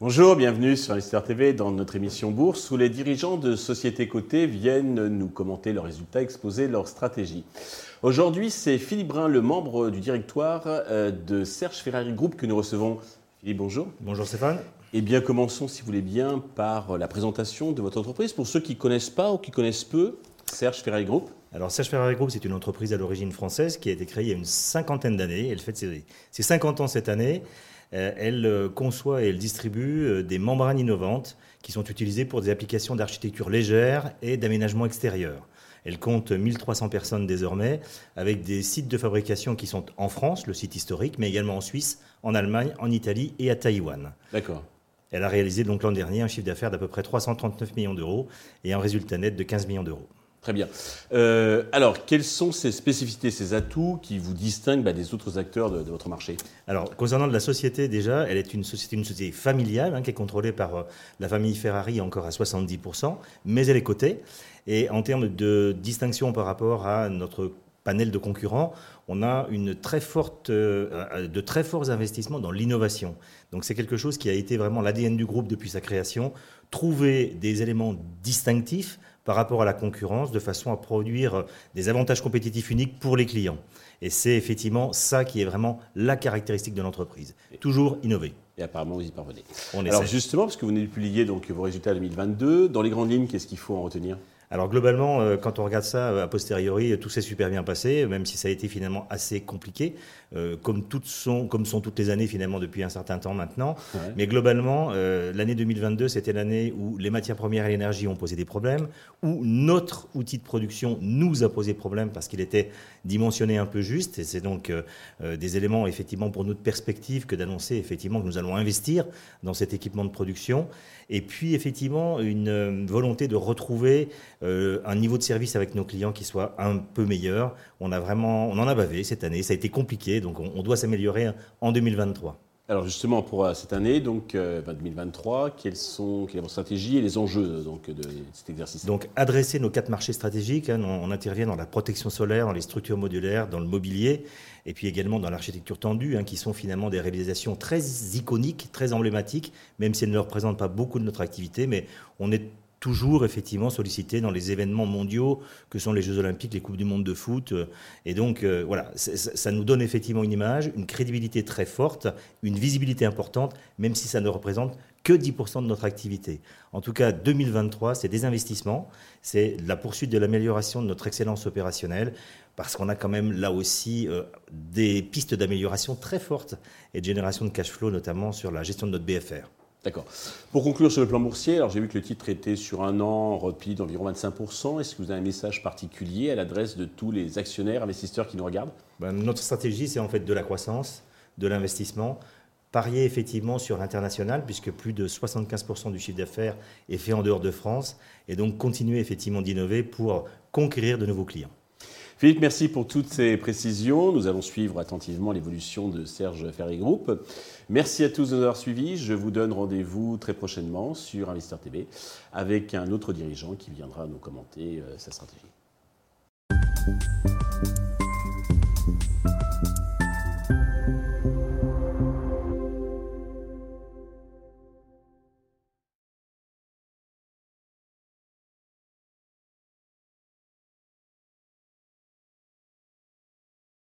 Bonjour, bienvenue sur Investor TV dans notre émission Bourse où les dirigeants de sociétés cotées viennent nous commenter leurs résultats, exposer leurs stratégies. Aujourd'hui, c'est Philippe Brun, le membre du directoire euh, de Serge Ferrari Group que nous recevons. Philippe, bonjour. Bonjour Stéphane. Eh bien, commençons, si vous voulez bien, par la présentation de votre entreprise. Pour ceux qui ne connaissent pas ou qui connaissent peu, Serge Ferrari Group. Alors, Serge Ferrari Group, c'est une entreprise à l'origine française qui a été créée il y a une cinquantaine d'années. Elle fête ses, ses 50 ans cette année. Euh, elle euh, conçoit et elle distribue euh, des membranes innovantes qui sont utilisées pour des applications d'architecture légère et d'aménagement extérieur. Elle compte 1300 personnes désormais, avec des sites de fabrication qui sont en France, le site historique, mais également en Suisse, en Allemagne, en Italie et à Taïwan. D'accord. Elle a réalisé donc l'an dernier un chiffre d'affaires d'à peu près 339 millions d'euros et un résultat net de 15 millions d'euros. Très bien. Euh, alors, quelles sont ces spécificités, ces atouts qui vous distinguent bah, des autres acteurs de, votre marché? Alors, concernant la société, déjà, elle est une société, une société familiale hein, qui est contrôlée par euh, la famille Ferrari encore à 70%, mais elle est cotée. Et en termes de distinction par rapport à notre panel de concurrents, on a une très forte, euh, de très forts investissements dans l'innovation. Donc c'est quelque chose qui a été vraiment l'ADN du groupe depuis sa création, trouver des éléments distinctifs par rapport à la concurrence de façon à produire des avantages compétitifs uniques pour les clients. Et c'est effectivement ça qui est vraiment la caractéristique de l'entreprise. Toujours innover. Et apparemment, vous y parvenez. Alors justement, parce que vous venez de publier donc, vos résultats 2022, dans les grandes lignes, qu'est-ce qu'il faut en retenir? Alors globalement, euh, quand on regarde ça euh, a posteriori, tout s'est super bien passé, même si ça a été finalement assez compliqué, euh, comme, toutes sont, comme sont toutes les années finalement depuis un certain temps maintenant. Mais globalement, l'année 2022, c'était l'année où les matières premières et l'énergie ont posé des problèmes, où notre outil de production nous a posé problème parce qu'il était dimensionné un peu juste. Et c'est donc des éléments effectivement pour notre perspective que d'annoncer effectivement que nous allons investir dans cet équipement de production. Et puis effectivement une volonté de retrouver euh, un niveau de service avec nos clients qui soit un peu meilleur. On a vraiment, on en a bavé cette année. Ça a été compliqué, donc on, doit s'améliorer en 2023. Alors justement pour cette année, donc 2023, euh, quelles sont quelle est votre stratégie et les enjeux donc, de cet exercice? Donc adresser nos quatre marchés stratégiques, hein, on, intervient dans la protection solaire, dans les structures modulaires, dans le mobilier, et puis également dans l'architecture tendue, hein, qui sont finalement des réalisations très iconiques, très emblématiques, même si elles ne représentent pas beaucoup de notre activité, mais on est toujours effectivement sollicité dans les événements mondiaux que sont les Jeux Olympiques, les Coupes du Monde de foot. Et donc euh, voilà, ça nous donne effectivement une image, une crédibilité très forte, une visibilité importante, même si ça ne représente que 10% de notre activité. En tout cas, 2023, c'est des investissements, c'est la poursuite de l'amélioration de notre excellence opérationnelle, parce qu'on a quand même là aussi euh, des pistes d'amélioration très fortes et de génération de cash flow, notamment sur la gestion de notre BFR. D'accord. Pour conclure sur le plan boursier, alors j'ai vu que le titre était sur un an repli d'environ 25%. Est-ce que vous avez un message particulier à l'adresse de tous les actionnaires, investisseurs qui nous regardent? Ben, Notre stratégie, c'est en fait de la croissance, de l'investissement, parier effectivement sur l'international, puisque plus de 75% du chiffre d'affaires est fait en dehors de France, et donc continuer effectivement d'innover pour conquérir de nouveaux clients. Philippe, merci pour toutes ces précisions. Nous allons suivre attentivement l'évolution de Serge Ferry Group. Merci à tous de nous avoir suivis. Je vous donne rendez-vous très prochainement sur Investor TV avec un autre dirigeant qui viendra nous commenter euh, sa stratégie.